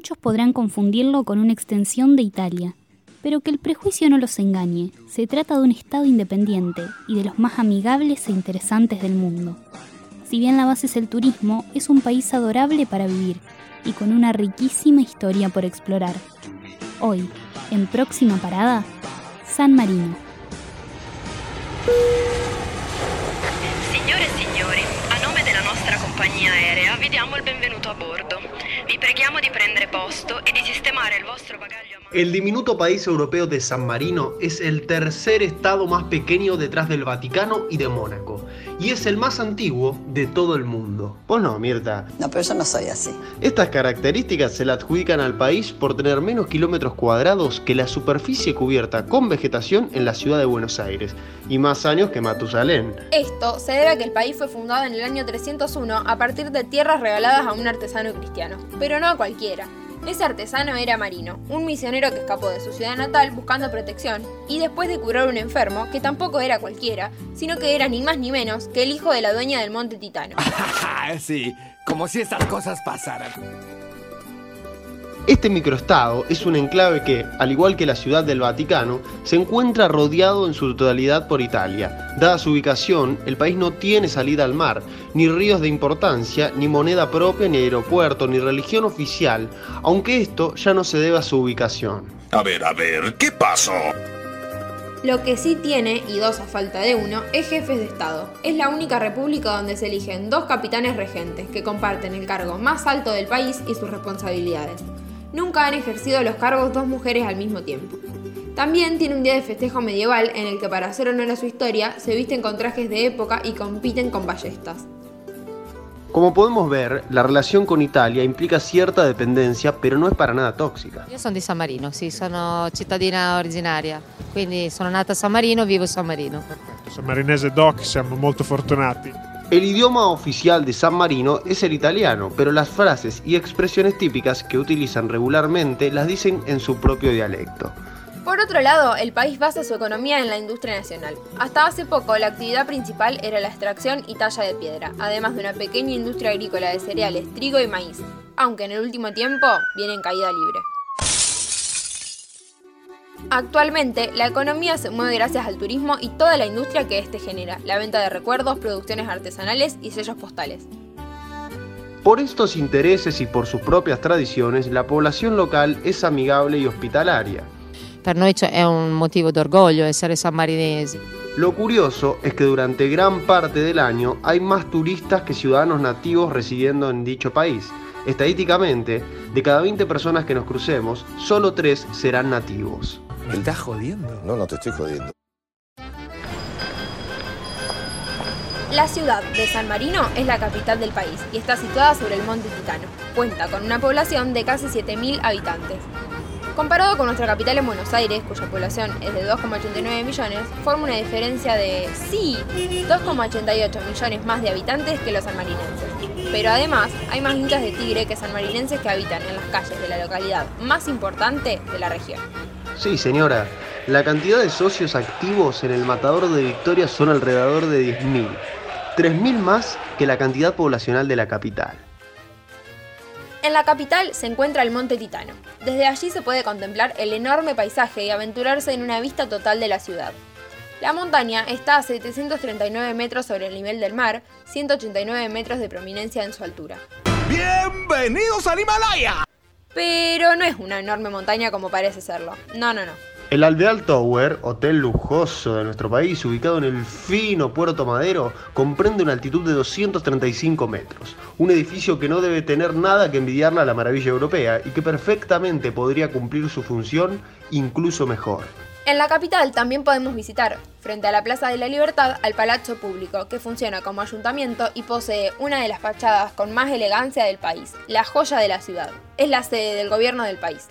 Muchos podrán confundirlo con una extensión de Italia, pero que el prejuicio no los engañe, se trata de un Estado independiente y de los más amigables e interesantes del mundo. Si bien la base es el turismo, es un país adorable para vivir y con una riquísima historia por explorar. Hoy, en próxima parada, San Marino. Compagnia aerea vi diamo il benvenuto a bordo. Vi preghiamo di prendere posto e di sistemare il vostro bagaglio. El diminuto país europeo de San Marino es el tercer estado más pequeño detrás del Vaticano y de Mónaco, y es el más antiguo de todo el mundo. Vos no, Mirta. No, pero yo no soy así. Estas características se le adjudican al país por tener menos kilómetros cuadrados que la superficie cubierta con vegetación en la ciudad de Buenos Aires, y más años que Matusalén. Esto se debe a que el país fue fundado en el año 301 a partir de tierras regaladas a un artesano cristiano, pero no a cualquiera. Ese artesano era Marino, un misionero que escapó de su ciudad natal buscando protección y después de curar un enfermo, que tampoco era cualquiera, sino que era ni más ni menos que el hijo de la dueña del monte Titano. sí, como si estas cosas pasaran. Este microestado es un enclave que, al igual que la ciudad del Vaticano, se encuentra rodeado en su totalidad por Italia. Dada su ubicación, el país no tiene salida al mar, ni ríos de importancia, ni moneda propia, ni aeropuerto, ni religión oficial, aunque esto ya no se debe a su ubicación. A ver, a ver, ¿qué pasó? Lo que sí tiene, y dos a falta de uno, es jefes de Estado. Es la única república donde se eligen dos capitanes regentes que comparten el cargo más alto del país y sus responsabilidades. Nunca han ejercido los cargos dos mujeres al mismo tiempo. También tiene un día de festejo medieval en el que para hacer honor a su historia se visten con trajes de época y compiten con ballestas. Como podemos ver, la relación con Italia implica cierta dependencia, pero no es para nada tóxica. Io sono di San Marino, sì, sono cittadina originaria, quindi sono nata a San Marino, vivo a San Marino. San Marinese Doc, siamo molto fortunati. El idioma oficial de San Marino es el italiano, pero las frases y expresiones típicas que utilizan regularmente las dicen en su propio dialecto. Por otro lado, el país basa su economía en la industria nacional. Hasta hace poco, la actividad principal era la extracción y talla de piedra, además de una pequeña industria agrícola de cereales, trigo y maíz, aunque en el último tiempo viene en caída libre. Actualmente, la economía se mueve gracias al turismo y toda la industria que éste genera, la venta de recuerdos, producciones artesanales y sellos postales. Por estos intereses y por sus propias tradiciones, la población local es amigable y hospitalaria. Per noi è un motivo d'orgoglio essere sammarinesi. Lo curioso es que durante gran parte del año hay más turistas que ciudadanos nativos residiendo en dicho país. Estadísticamente, de cada 20 personas que nos crucemos, solo 3 serán nativos. ¿Me estás jodiendo? No, no te estoy jodiendo. La ciudad de San Marino es la capital del país y está situada sobre el monte Titano. Cuenta con una población de casi 7.000 habitantes. Comparado con nuestra capital en Buenos Aires, cuya población es de 2,89 millones, forma una diferencia de, sí, 2,88 millones más de habitantes que los sanmarinenses. Pero además, hay más hinchas de tigre que sanmarinenses que habitan en las calles de la localidad más importante de la región. Sí, señora, la cantidad de socios activos en el Matador de Victoria son alrededor de 10.000. 3.000 más que la cantidad poblacional de la capital. En la capital se encuentra el Monte Titano. Desde allí se puede contemplar el enorme paisaje y aventurarse en una vista total de la ciudad. La montaña está a 739 metros sobre el nivel del mar, 189 metros de prominencia en su altura. ¡Bienvenidos al Himalaya! Pero no es una enorme montaña como parece serlo. No, no, no. El Alvear Tower, hotel lujoso de nuestro país, ubicado en el fino Puerto Madero, comprende una altitud de 235 metros. Un edificio que no debe tener nada que envidiarle a la maravilla europea y que perfectamente podría cumplir su función incluso mejor. En la capital también podemos visitar, frente a la Plaza de la Libertad, al Palazzo Público, que funciona como ayuntamiento y posee una de las fachadas con más elegancia del país, la joya de la ciudad. Es la sede del gobierno del país.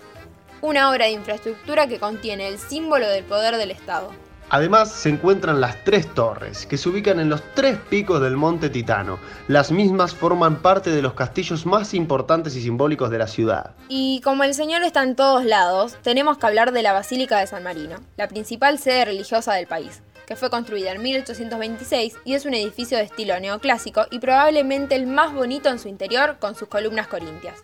Una obra de infraestructura que contiene el símbolo del poder del Estado. Además se encuentran las tres torres, que se ubican en los tres picos del monte Titano. Las mismas forman parte de los castillos más importantes y simbólicos de la ciudad. Y como el Señor está en todos lados, tenemos que hablar de la Basílica de San Marino, la principal sede religiosa del país, que fue construida en 1826 y es un edificio de estilo neoclásico y probablemente el más bonito en su interior con sus columnas corintias.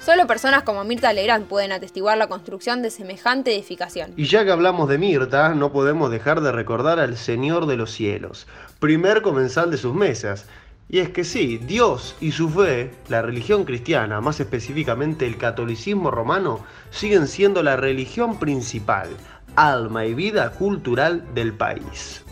Solo personas como Mirta Legrand pueden atestiguar la construcción de semejante edificación. Y ya que hablamos de Mirta, no podemos dejar de recordar al Señor de los Cielos, primer comensal de sus mesas. Y es que sí, Dios y su fe, la religión cristiana, más específicamente el catolicismo romano, siguen siendo la religión principal, alma y vida cultural del país.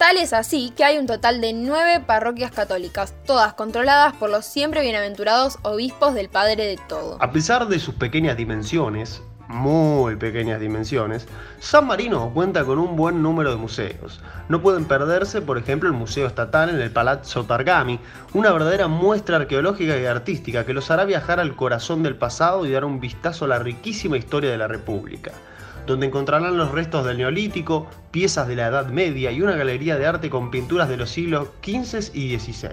Tal es así que hay un total de nueve parroquias católicas, todas controladas por los siempre bienaventurados obispos del Padre de Todo. A pesar de sus pequeñas dimensiones, muy pequeñas dimensiones, San Marino cuenta con un buen número de museos. No pueden perderse, por ejemplo, el Museo Estatal en el Palazzo Targami, una verdadera muestra arqueológica y artística que los hará viajar al corazón del pasado y dar un vistazo a la riquísima historia de la República donde encontrarán los restos del Neolítico, piezas de la Edad Media y una galería de arte con pinturas de los siglos XV y XVI.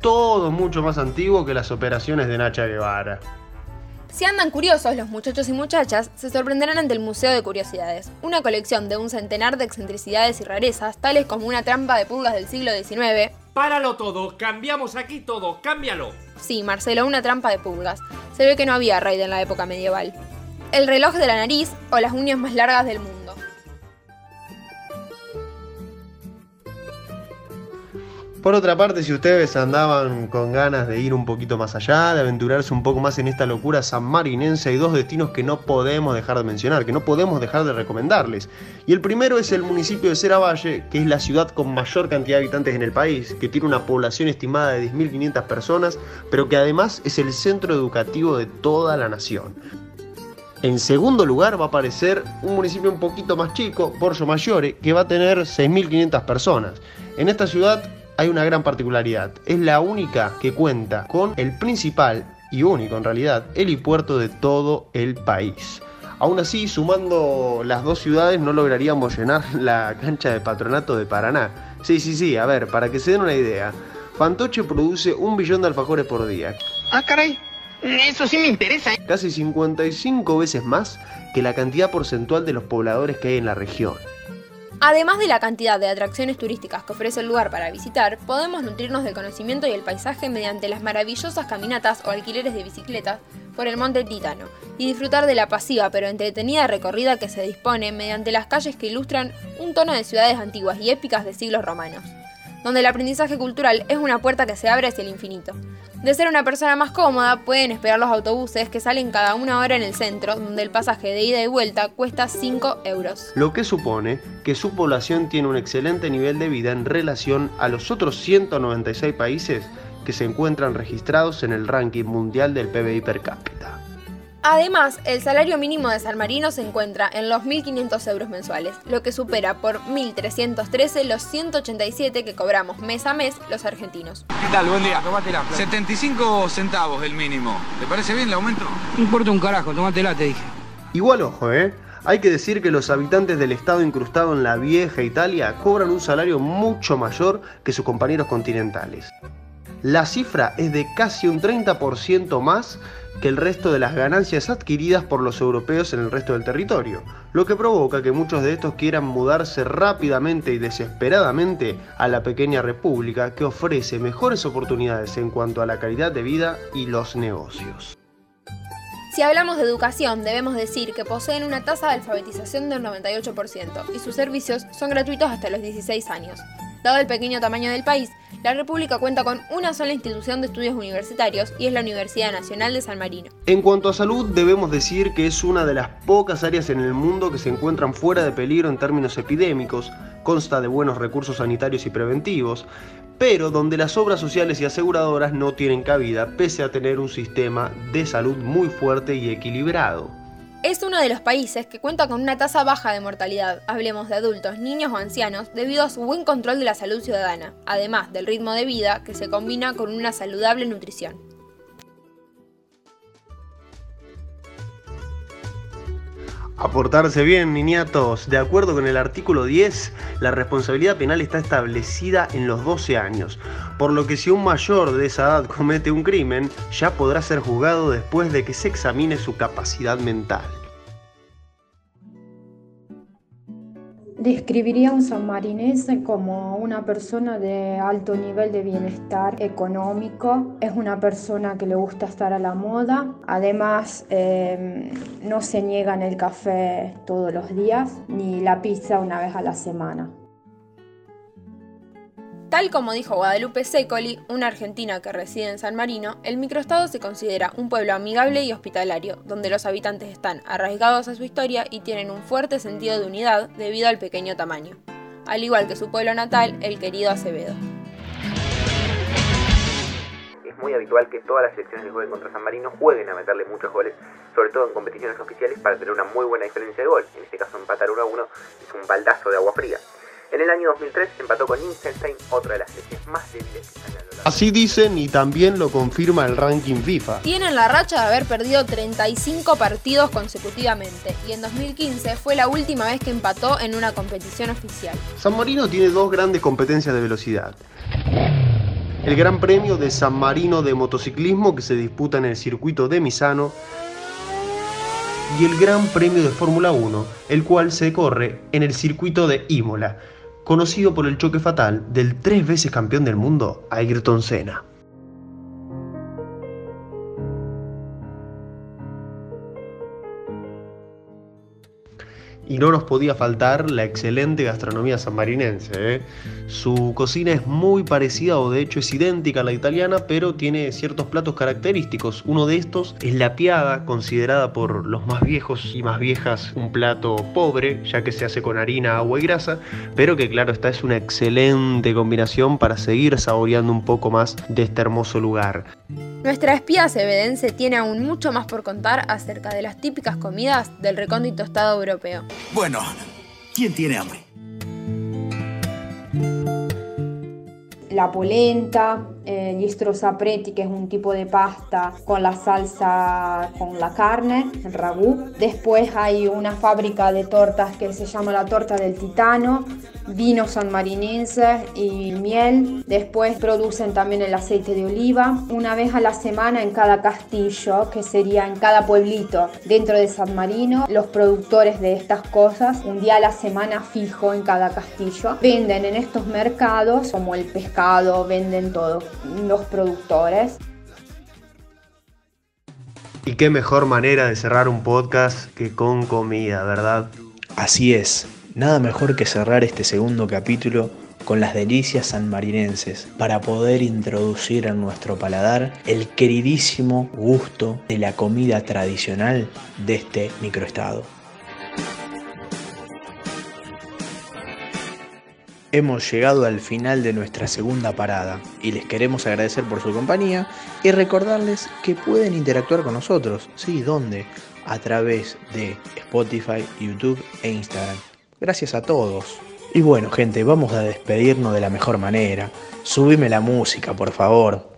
Todo mucho más antiguo que las operaciones de Nacha Guevara. Si andan curiosos, los muchachos y muchachas se sorprenderán ante el Museo de Curiosidades, una colección de un centenar de excentricidades y rarezas, tales como una trampa de pulgas del siglo XIX. Páralo todo, cambiamos aquí todo, cámbialo. Sí, Marcelo, una trampa de pulgas. Se ve que no había raid en la época medieval el reloj de la nariz o las uñas más largas del mundo. Por otra parte, si ustedes andaban con ganas de ir un poquito más allá, de aventurarse un poco más en esta locura sanmarinense, hay dos destinos que no podemos dejar de mencionar, que no podemos dejar de recomendarles. Y el primero es el municipio de Ceravalle, que es la ciudad con mayor cantidad de habitantes en el país, que tiene una población estimada de 10.500 personas, pero que además es el centro educativo de toda la nación. En segundo lugar va a aparecer un municipio un poquito más chico, Borjo Mayore, que va a tener 6.500 personas. En esta ciudad hay una gran particularidad. Es la única que cuenta con el principal y único en realidad helipuerto de todo el país. Aún así, sumando las dos ciudades no lograríamos llenar la cancha de patronato de Paraná. Sí, sí, sí, a ver, para que se den una idea. Fantoche produce un billón de alfajores por día. Ah, caray. Eso sí me interesa. ¿eh? Casi 55 veces más que la cantidad porcentual de los pobladores que hay en la región. Además de la cantidad de atracciones turísticas que ofrece el lugar para visitar, podemos nutrirnos del conocimiento y el paisaje mediante las maravillosas caminatas o alquileres de bicicletas por el monte Titano y disfrutar de la pasiva pero entretenida recorrida que se dispone mediante las calles que ilustran un tono de ciudades antiguas y épicas de siglos romanos donde el aprendizaje cultural es una puerta que se abre hacia el infinito. De ser una persona más cómoda, pueden esperar los autobuses que salen cada una hora en el centro, donde el pasaje de ida y vuelta cuesta 5 euros. Lo que supone que su población tiene un excelente nivel de vida en relación a los otros 196 países que se encuentran registrados en el ranking mundial del PBI per cápita. Además, el salario mínimo de San Marino se encuentra en los 1.500 euros mensuales, lo que supera por 1.313 los 187 que cobramos mes a mes los argentinos. ¿Qué tal? Buen día. Tómatela. 75 centavos el mínimo. ¿Te parece bien el aumento? No importa un carajo, tómatela, te dije. Igual ojo, ¿eh? Hay que decir que los habitantes del estado incrustado en la vieja Italia cobran un salario mucho mayor que sus compañeros continentales. La cifra es de casi un 30% más que el resto de las ganancias adquiridas por los europeos en el resto del territorio, lo que provoca que muchos de estos quieran mudarse rápidamente y desesperadamente a la pequeña república que ofrece mejores oportunidades en cuanto a la calidad de vida y los negocios. Si hablamos de educación, debemos decir que poseen una tasa de alfabetización del 98% y sus servicios son gratuitos hasta los 16 años. Dado el pequeño tamaño del país, la República cuenta con una sola institución de estudios universitarios y es la Universidad Nacional de San Marino. En cuanto a salud, debemos decir que es una de las pocas áreas en el mundo que se encuentran fuera de peligro en términos epidémicos, consta de buenos recursos sanitarios y preventivos, pero donde las obras sociales y aseguradoras no tienen cabida pese a tener un sistema de salud muy fuerte y equilibrado. Es uno de los países que cuenta con una tasa baja de mortalidad, hablemos de adultos, niños o ancianos, debido a su buen control de la salud ciudadana, además del ritmo de vida que se combina con una saludable nutrición. Aportarse bien, niñatos. De acuerdo con el artículo 10, la responsabilidad penal está establecida en los 12 años, por lo que si un mayor de esa edad comete un crimen, ya podrá ser juzgado después de que se examine su capacidad mental. Describiría a un sanmarinense como una persona de alto nivel de bienestar económico. Es una persona que le gusta estar a la moda. Además, eh, no se niega en el café todos los días ni la pizza una vez a la semana. Tal como dijo Guadalupe Secoli, una argentina que reside en San Marino, el microestado se considera un pueblo amigable y hospitalario, donde los habitantes están arraigados a su historia y tienen un fuerte sentido de unidad debido al pequeño tamaño, al igual que su pueblo natal, el querido Acevedo. Es muy habitual que todas las selecciones que jueguen contra San Marino jueguen a meterle muchos goles, sobre todo en competiciones oficiales, para tener una muy buena diferencia de gol. En este caso, empatar 1 a 1 es un baldazo de agua fría. En el año 2003 empató con Liechtenstein, otra de las selecciones más débiles que están Así dicen y también lo confirma el ranking FIFA. Tienen la racha de haber perdido 35 partidos consecutivamente y en 2015 fue la última vez que empató en una competición oficial. San Marino tiene dos grandes competencias de velocidad. El Gran Premio de San Marino de motociclismo que se disputa en el circuito de Misano y el Gran Premio de Fórmula 1, el cual se corre en el circuito de Imola, conocido por el choque fatal del tres veces campeón del mundo, Ayrton Senna. Y no nos podía faltar la excelente gastronomía sanmarinense. ¿eh? Su cocina es muy parecida o de hecho es idéntica a la italiana, pero tiene ciertos platos característicos. Uno de estos es la piada, considerada por los más viejos y más viejas un plato pobre, ya que se hace con harina, agua y grasa, pero que claro, esta es una excelente combinación para seguir saboreando un poco más de este hermoso lugar. Nuestra espía cebedense tiene aún mucho más por contar acerca de las típicas comidas del recóndito Estado europeo. Bueno, ¿quién tiene hambre? La polenta, eh, gli sapreti, que es un tipo de pasta con la salsa con la carne, el ragú. Después hay una fábrica de tortas que se llama la torta del titano, vino sanmarinense y miel. Después producen también el aceite de oliva. Una vez a la semana en cada castillo, que sería en cada pueblito dentro de San Marino, los productores de estas cosas, un día a la semana fijo en cada castillo, venden en estos mercados como el pescado, venden todo los productores. Y qué mejor manera de cerrar un podcast que con comida, ¿verdad? Así es, nada mejor que cerrar este segundo capítulo con las delicias sanmarinenses para poder introducir en nuestro paladar el queridísimo gusto de la comida tradicional de este microestado. Hemos llegado al final de nuestra segunda parada y les queremos agradecer por su compañía y recordarles que pueden interactuar con nosotros. ¿Sí? ¿Dónde? A través de Spotify, YouTube e Instagram. Gracias a todos. Y bueno, gente, vamos a despedirnos de la mejor manera. Subime la música, por favor.